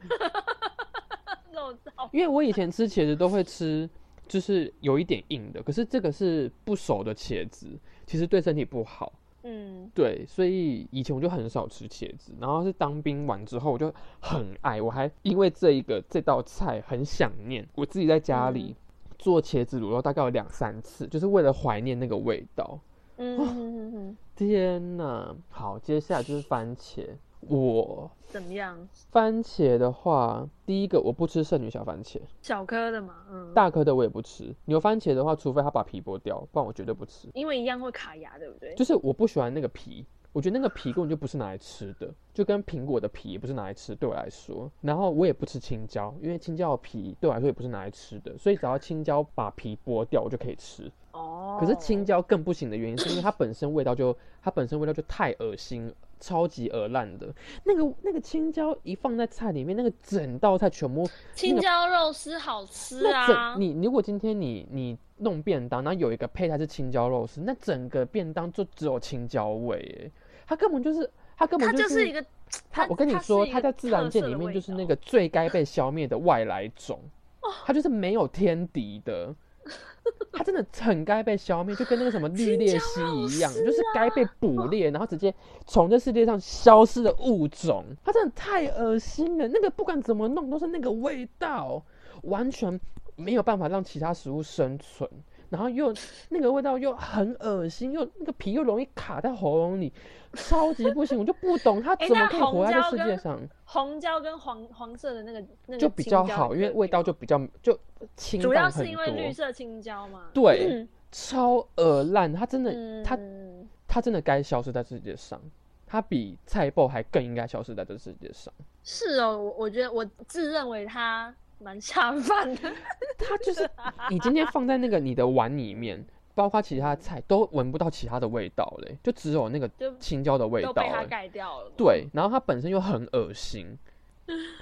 肉燥。因为我以前吃茄子都会吃，就是有一点硬的，可是这个是不熟的茄子，其实对身体不好。嗯，对，所以以前我就很少吃茄子，然后是当兵完之后我就很爱，我还因为这一个这道菜很想念，我自己在家里做茄子卤肉大概有两三次，就是为了怀念那个味道。嗯嗯嗯嗯，天呐，好，接下来就是番茄。我怎么样？番茄的话，第一个我不吃剩女小番茄，小颗的嘛，嗯，大颗的我也不吃。牛番茄的话，除非它把皮剥掉，不然我绝对不吃。因为一样会卡牙，对不对？就是我不喜欢那个皮，我觉得那个皮根本就不是拿来吃的，就跟苹果的皮也不是拿来吃，对我来说。然后我也不吃青椒，因为青椒的皮对我来说也不是拿来吃的，所以只要青椒把皮剥掉，我就可以吃。哦，可是青椒更不行的原因，是因为它本身味道就它本身味道就太恶心，超级恶烂的。那个那个青椒一放在菜里面，那个整道菜全部青椒肉丝好吃那啊整！你如果今天你你弄便当，然后有一个配菜是青椒肉丝，那整个便当就只有青椒味，哎，它根本就是它根本就是一个，它，我跟你说，它在自然界里面就是那个最该被消灭的外来种，它就是没有天敌的。它真的很该被消灭，就跟那个什么绿鬣蜥一样，就是该被捕猎，然后直接从这世界上消失的物种。它真的太恶心了，那个不管怎么弄都是那个味道，完全没有办法让其他食物生存。然后又那个味道又很恶心，又那个皮又容易卡在喉咙里，超级不行。我就不懂 它怎么可以活在这世界上，红椒跟黄黄色的那个那个就比较好，因为味道就比较就清主要是。因为绿色青椒嘛。对嗯超恶烂，它真的，它嗯它真的该消失在世界上，它比菜爆还更应该消失在这世界上。是哦，我我觉得我自认为它蛮下饭的。它就是你今天放在那个你的碗里面，包括其他菜都闻不到其他的味道嘞，就只有那个青椒的味道都被它哎。盖掉了。对，然后它本身又很恶心，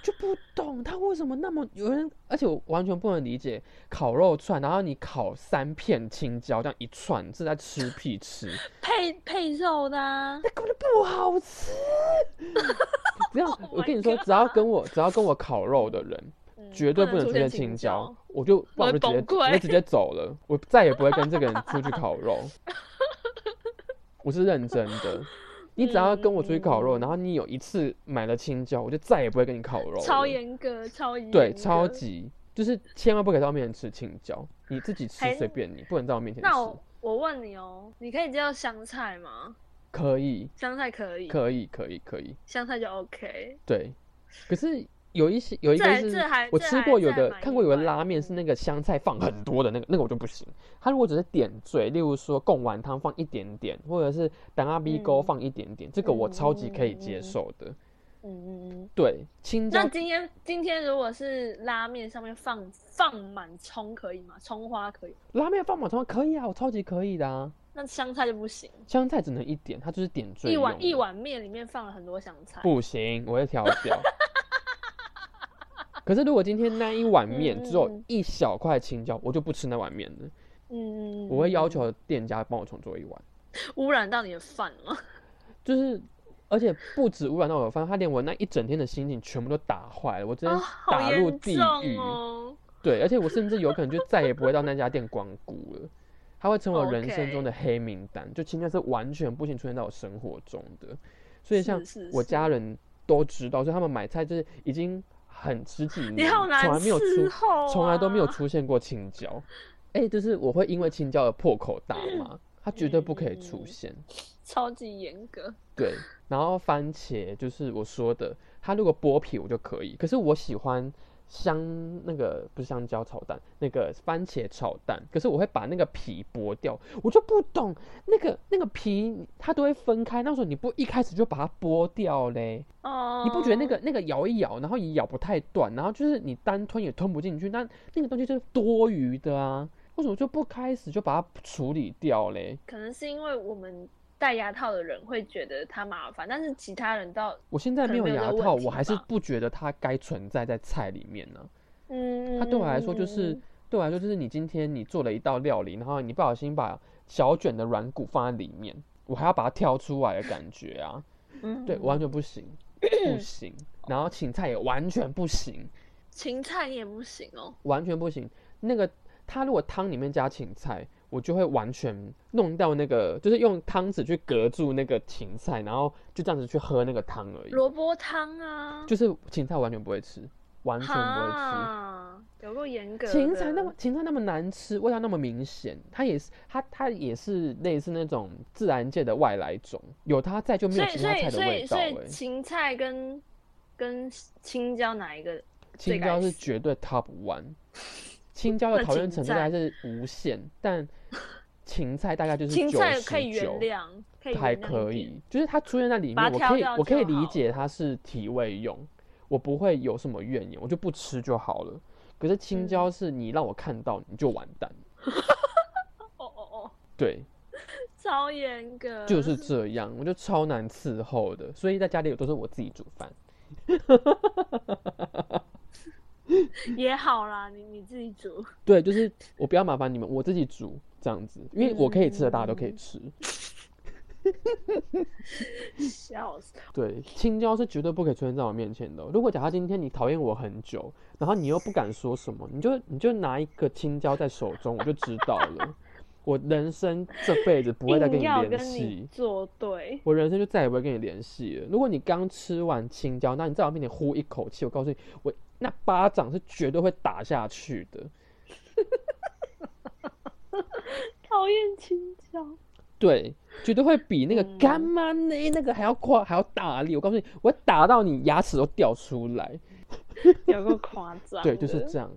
就不懂它为什么那么有人，而且我完全不能理解烤肉串，然后你烤三片青椒这样一串是在吃屁吃。配配肉的、啊，那根本就不好吃。只要 Oh 我跟你说，只要跟我只要跟我烤肉的人，嗯绝对不能出现现青椒椒。，我就我就直接我就直接走了，我再也不会跟这个人出去 烤肉。我是认真的，你只要跟我出去烤肉，嗯然后你有一次买了青椒，我就再也不会跟你烤肉。超严格，超严对，格超。级就是千万不可以在我面前吃青椒，你自己吃还随便你，不能在我面前吃。那我我问你哦，你可以接受香菜吗？可以，香菜可以，可以，可以，可以。香菜就 OK。对，可是有一些有一这个是我吃过有的看过有的拉面是那个香菜放很多的那个，那个我就不行。它如果只是点缀，例如说贡丸汤放一点点，或者是等阿 B 沟嗯放一点点，这个我超级可以接受的。嗯嗯嗯。对，青椒那今天今天如果是拉面上面放放满葱可以吗？葱花可以，拉面放满葱可以啊，我超级可以的啊。那香菜就不行。香菜只能一点，它就是点缀一碗一碗面里面放了很多香菜，不行，我会挑掉。可是如果今天那一碗面只有一小块青椒，我就不吃那碗面了。嗯，我会要求店家帮我重做一碗。污染到你的饭了？就是，而且不止污染到我的饭，他连我那一整天的心情全部都打坏了，我直接啊，好打入地狱。哦！对，而且我甚至有可能就再也不会到那家店光顾了，它会成为我人生中的黑名单，就青椒是完全不行出现在我生活中的。所以像我家人都知道，所以他们买菜就是已经很十几你年，好难从来没有出，候从来都没有啊出现过青椒。哎、就是我会因为青椒而破口大骂，它绝对不可以出嗯现。超级严格。对，然后番茄就是我说的，它如果剥皮我就可以，可是我喜欢香那个不是香蕉炒蛋，那个番茄炒蛋，可是我会把那个皮剥掉，我就不懂那个那个皮它都会分开，那时候你不一开始就把它剥掉嘞？哦，你不觉得那个那个咬一咬，然后也咬不太断，然后就是你单吞也吞不进去，那那个东西就是多余的啊？为什么就不开始就把它处理掉嘞？可能是因为我们戴牙套的人会觉得它麻烦，但是其他人到我现在没有牙套，我还是不觉得它该存在在菜里面呢、嗯，它对我来说就是嗯，对我来说就是你今天你做了一道料理，然后你不小心把小卷的软骨放在里面，我还要把它挑出来的感觉啊，嗯对，完全不行，不行。然后芹菜也完全不行，芹菜你也不行哦。完全不行。那个它如果汤里面加芹菜，我就会完全弄掉那个，就是用汤匙去隔住那个芹菜，然后就这样子去喝那个汤而已。萝卜汤啊，就是芹菜完全不会吃，完全不会吃。哈，有够严格。芹菜那么芹菜那么难吃，味道那么明显，它也是它它也是类似那种自然界的外来种，有它在就没有其他菜的以所以所味道哎、以芹菜跟跟青椒哪一个青椒是绝对 top one，青椒的那讨厌芹菜程度还是无限，但芹菜大概就是芹九十菜可以原九，谅，可以还可以，就是它出现在里面，我可以我可以理解它是提味用，我不会有什么怨言，我就不吃就好了。可是青椒嗯。是你让我看到你就完蛋，哦哦哦，对，超严格，就是。这样，我就超难伺候的，所以在家里都是我自己煮饭。也好啦，你你自己煮。对，就是我不要麻烦你们，我自己煮这样子，因为我可以吃的，大家都可以嗯吃。笑死！对，青椒是绝对不可以出现在我面前的哦。如果假设今天你讨厌我很久，然后你又不敢说什么，你就你就拿一个青椒在手中，我就知道了。我人生这辈子不会再跟你联系，做对，我人生就再也不会跟你联系了。如果你刚吃完青椒，那你在我面前呼一口气，我告诉你，我那巴掌是绝对会打下去的。讨厌青椒。对，绝对会比那个嗯干妈呢那个还要夸还要大力。我告诉你，我打到你牙齿都掉出来。有个夸张，对，就是这样。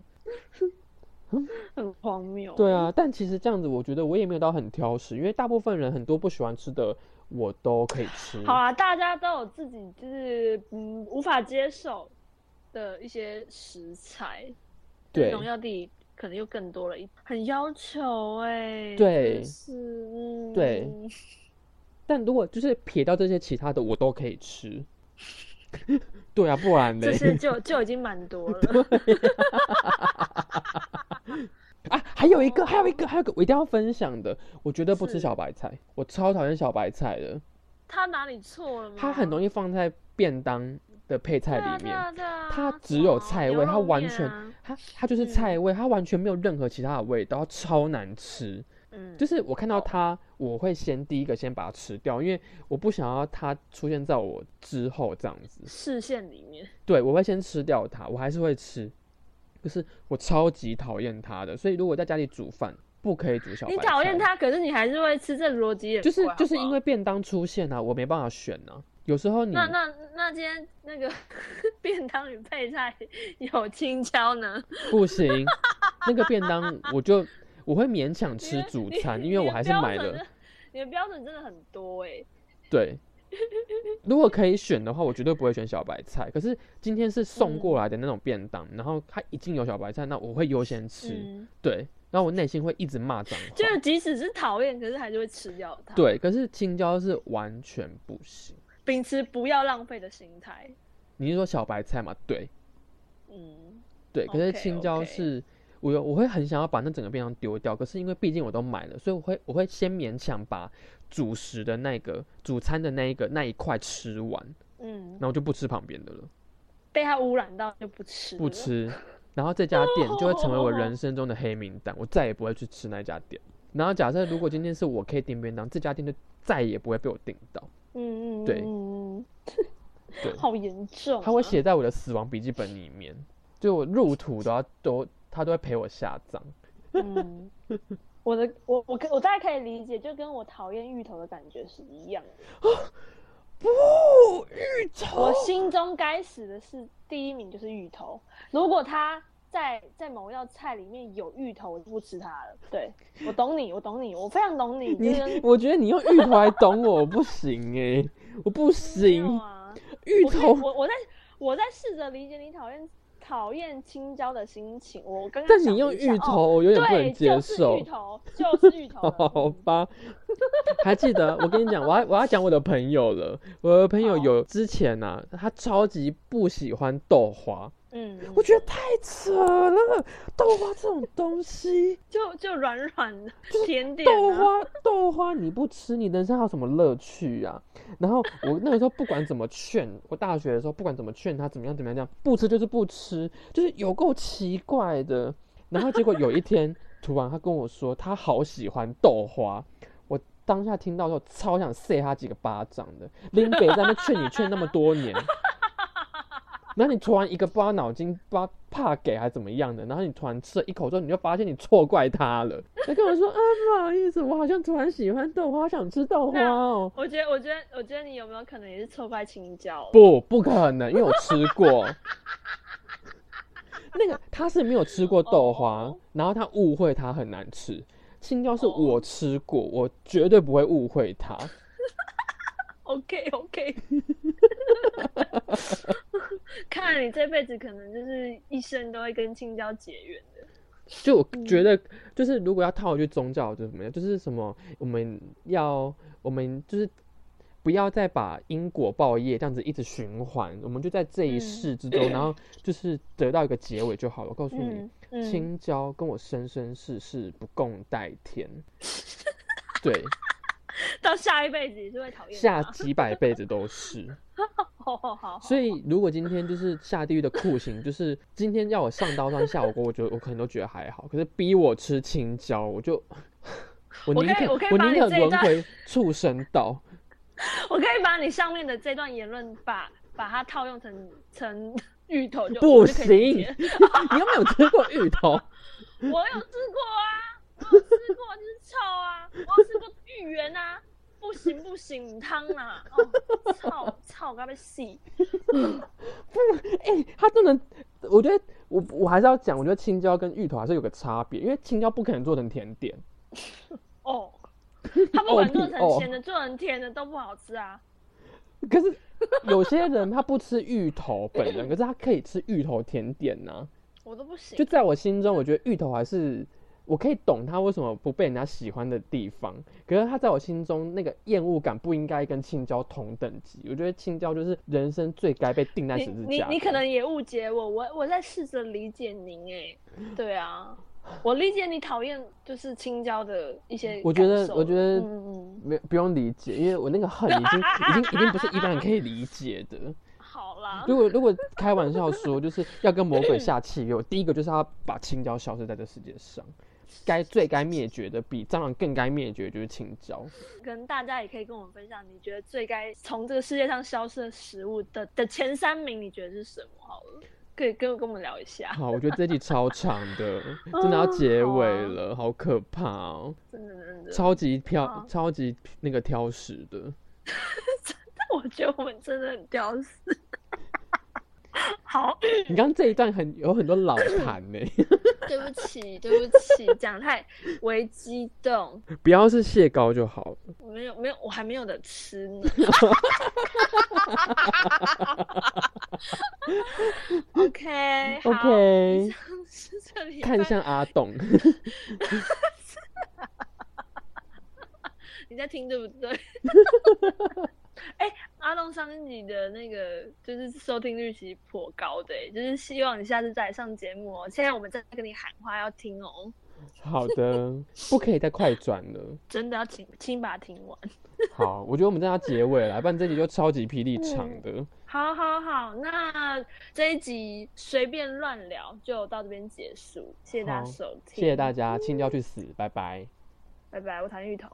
很荒谬。对啊，但其实这样子，我觉得我也没有到很挑食，因为大部分人很多不喜欢吃的，我都可以吃。好啊，大家都有自己就是嗯无法接受的一些食材，对农药地可能又更多了一，很要求哎、对真是嗯，对但如果就是撇掉这些其他的，我都可以吃。对啊，不然呢？就是就就已经蛮多了。啊，还有一个，还有一个，还有一个，我一定要分享的，我绝对不吃小白菜，我超讨厌小白菜的，他哪里错了吗？它很容易放在便当的配菜里面。它只有菜味它完全它它就是菜味，它完全没有任何其他的味道，它超难吃。嗯，就是我看到它，我会先第一个先把它吃掉，因为我不想要它出现在我之后这样子。视线里面。对，我会先吃掉它，我还是会吃，就是我超级讨厌它的。所以如果在家里煮饭，不可以煮小白你。讨厌它，可是你还是会吃，这逻辑也就是就是因为便当出现啊，我没办法选啊。有时候你那那那今天那个 便当与配菜有青椒呢？不行，那个便当我就我会勉强吃主餐，因为我还是买了。你的标准真的很多哎、对，如果可以选的话，我绝对不会选小白菜。可是今天是送过来的那种便当，然后它已经有小白菜，那我会优先吃。嗯，对，然后我内心会一直骂脏话。就是即使是讨厌，可是还是会吃掉它。，对，可是青椒是完全不行。秉持不要浪费的心态。你是说小白菜吗？对嗯，对，可是青椒是。我有我会很想要把那整个便当丢掉，可是因为毕竟我都买了，所以我会我会先勉强把主食的那个主餐的那一个那一块吃完，嗯然，后就不吃旁边的了。被它污染到就不吃，不。吃，然后这家店就会成为我人生中的黑名单，我再也不会去吃那家店。然后假设如果今天是我可以订便当，这家店就再也不会被我订到，嗯嗯，对。嗯嗯对。嗯，好严重、啊。他会写在我的死亡笔记本里面，就我入土都要都他都会陪我下葬。嗯，我的我我可我大概可以理解，就跟我讨厌芋头的感觉是一样的。不，芋头。我心中该死的是第一名就是芋头，如果它在在某一道菜里面有芋头，我就不吃它了。对我懂你，我懂你，我非常懂你。你我觉得你用芋头来懂我，我不行哎、我不行，啊，芋头。我我在我在试着理解你讨厌讨厌青椒的心情。我刚刚但你用芋头，哦我有点不，能接就是受芋。头，就是芋头。好嗯吧，还记得我跟你讲，我要我要讲我的朋友了。我的朋友有之前呐、他超级不喜欢豆花，嗯，我觉得太扯了。豆花这种东西，就就软软的 甜点、啊，豆花豆花你不吃，你人生还有什么乐趣啊？然后我那个时候不管怎么劝，我大学的时候不管怎么劝他怎么样怎么样，这样不吃就是不吃，就是有够奇怪的。然后结果有一天突然他跟我说他好喜欢豆花，我当下听到之后超想塞他几个巴掌的。林北在那劝你劝那么多年，然后你突然一个不知道脑筋不知道怕给还怎么样的，然后你突然吃了一口之后，你就发现你错怪他了。他跟我说啊不好意思，我好像突然喜欢豆花，想吃豆花哦。我觉得，我觉得，我觉得你有没有可能也是错怪青椒？不，不可能，因为我吃过。那个他是没有吃过豆花，哦然后他误会他很难吃。青椒是我吃过，我绝对不会误会它。OK OK，看来你这辈子可能就是一生都会跟青椒结缘的。就我觉得，就是如果要套一句宗教，就是什么样，就是什么，我们要，我们就是不要再把因果报业这样子一直循环，我们就在这一嗯世之中，然后就是得到一个结尾就好了。我告诉你青椒跟我生生世世不共戴天。对，到下一辈子也是会讨厌下。几百辈子都是。好好好，所以如果今天就是下地狱的酷刑，就是今天要我上刀山下火锅，我觉得我可能都觉得还好。可是逼我吃青椒，我就 我宁可我宁可轮回畜生道。我可以把你上面的这段言论把把它套用成成芋头就不行，解 你有没有吃过芋头？我有吃过啊，我有吃过，就是臭啊，我有吃过芋圆啊，不行不行，汤啊，哦，操操，该被洗。哎、它真的，我觉得我我还是要讲，我觉得青椒跟芋头还是有个差别，因为青椒不可能做成甜点。哦，他不管做成咸的、做成甜的都不好吃啊。可是有些人他不吃芋头本人，可是他可以吃芋头甜点呢、我都不行就。在我心中，我觉得芋头还是我可以懂他为什么不被人家喜欢的地方。可是他在我心中那个厌恶感不应该跟青椒同等级。我觉得青椒就是人生最该被定在十字架的。你你可能也误解我，我我在试着理解您哎，对啊，我理解你讨厌就是青椒的一些。我觉得我觉得没不用理解，因为我那个恨已经 已经已经不是一般人可以理解的。好啦，如果如果开玩笑说，就是要跟魔鬼下契约，我第一个就是要把青椒消失在这世界上。该最该灭绝的，比蟑螂更该灭绝，就是青椒。跟大家也可以跟我们分享，你觉得最该从这个世界上消失的食物的的前三名，你觉得是什么？好了，可以跟跟我们聊一下。好，我觉得这集超长的，真的要结哦好尾啊了，好可怕哦！真的真的，超级挑好，超级那个挑食的。我觉得我们真的很屌丝。好，你刚刚这一段很有很多老痰呢，对不起，对不起，讲太 为激动，不要是蟹膏就好了。没有没有，我还没有的吃呢。OK 好 OK，以上是这里看向阿董，你在听对不对？哎、阿东上一集的那个就是收听率其实颇高的、欸，就是希望你下次再来上节目哦、现在我们在跟你喊话要听哦、好的，不可以再快转了。真的要请请把它听完。好，我觉得我们真的要结尾了，不然这集就超级霹雳长的。好好好，那这一集随便乱聊就到这边结束，谢谢大家收听，谢谢大家，青椒去死，拜拜。拜拜，我谈芋头。